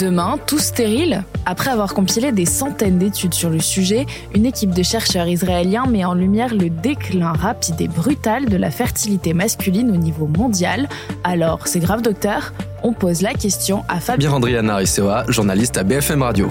Demain, tout stérile Après avoir compilé des centaines d'études sur le sujet, une équipe de chercheurs israéliens met en lumière le déclin rapide et brutal de la fertilité masculine au niveau mondial. Alors, c'est grave docteur? On pose la question à Fabien Andriana Ricewa, journaliste à BFM Radio.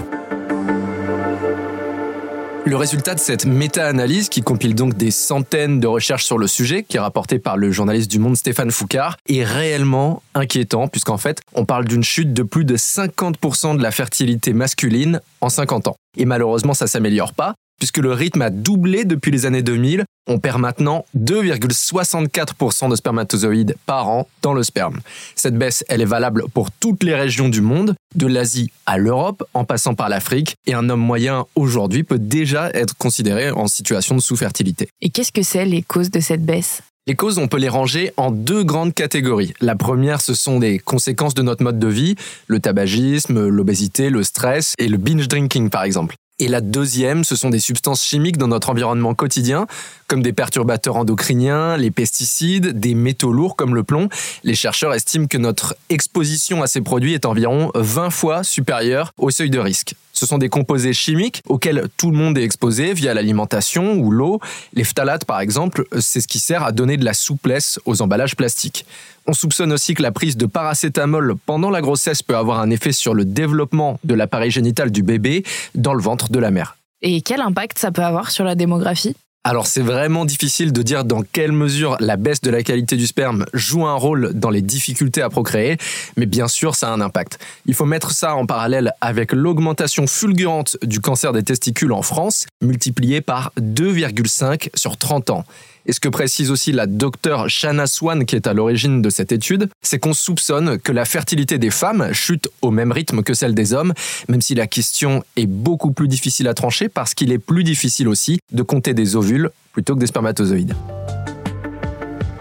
Le résultat de cette méta-analyse, qui compile donc des centaines de recherches sur le sujet, qui est rapporté par le journaliste du Monde Stéphane Foucard, est réellement inquiétant, puisqu'en fait, on parle d'une chute de plus de 50% de la fertilité masculine en 50 ans. Et malheureusement, ça s'améliore pas puisque le rythme a doublé depuis les années 2000. On perd maintenant 2,64% de spermatozoïdes par an dans le sperme. Cette baisse, elle est valable pour toutes les régions du monde, de l'Asie à l'Europe, en passant par l'Afrique, et un homme moyen aujourd'hui peut déjà être considéré en situation de sous-fertilité. Et qu'est-ce que c'est les causes de cette baisse? Les causes, on peut les ranger en deux grandes catégories. La première, ce sont des conséquences de notre mode de vie, le tabagisme, l'obésité, le stress et le binge drinking par exemple. Et la deuxième, ce sont des substances chimiques dans notre environnement quotidien, comme des perturbateurs endocriniens, les pesticides, des métaux lourds comme le plomb. Les chercheurs estiment que notre exposition à ces produits est environ 20 fois supérieure au seuil de risque. Ce sont des composés chimiques auxquels tout le monde est exposé via l'alimentation ou l'eau. Les phtalates, par exemple, c'est ce qui sert à donner de la souplesse aux emballages plastiques. On soupçonne aussi que la prise de paracétamol pendant la grossesse peut avoir un effet sur le développement de l'appareil génital du bébé dans le ventre de la mère. Et quel impact ça peut avoir sur la démographie? Alors c'est vraiment difficile de dire dans quelle mesure la baisse de la qualité du sperme joue un rôle dans les difficultés à procréer, mais bien sûr ça a un impact. Il faut mettre ça en parallèle avec l'augmentation fulgurante du cancer des testicules en France, multipliée par 2,5 sur 30 ans. Et ce que précise aussi la docteure Shanna Swan, qui est à l'origine de cette étude, c'est qu'on soupçonne que la fertilité des femmes chute au même rythme que celle des hommes, même si la question est beaucoup plus difficile à trancher parce qu'il est plus difficile aussi de compter des ovules plutôt que des spermatozoïdes.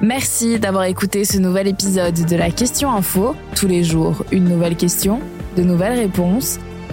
Merci d'avoir écouté ce nouvel épisode de la Question Info. Tous les jours, une nouvelle question, de nouvelles réponses.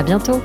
À bientôt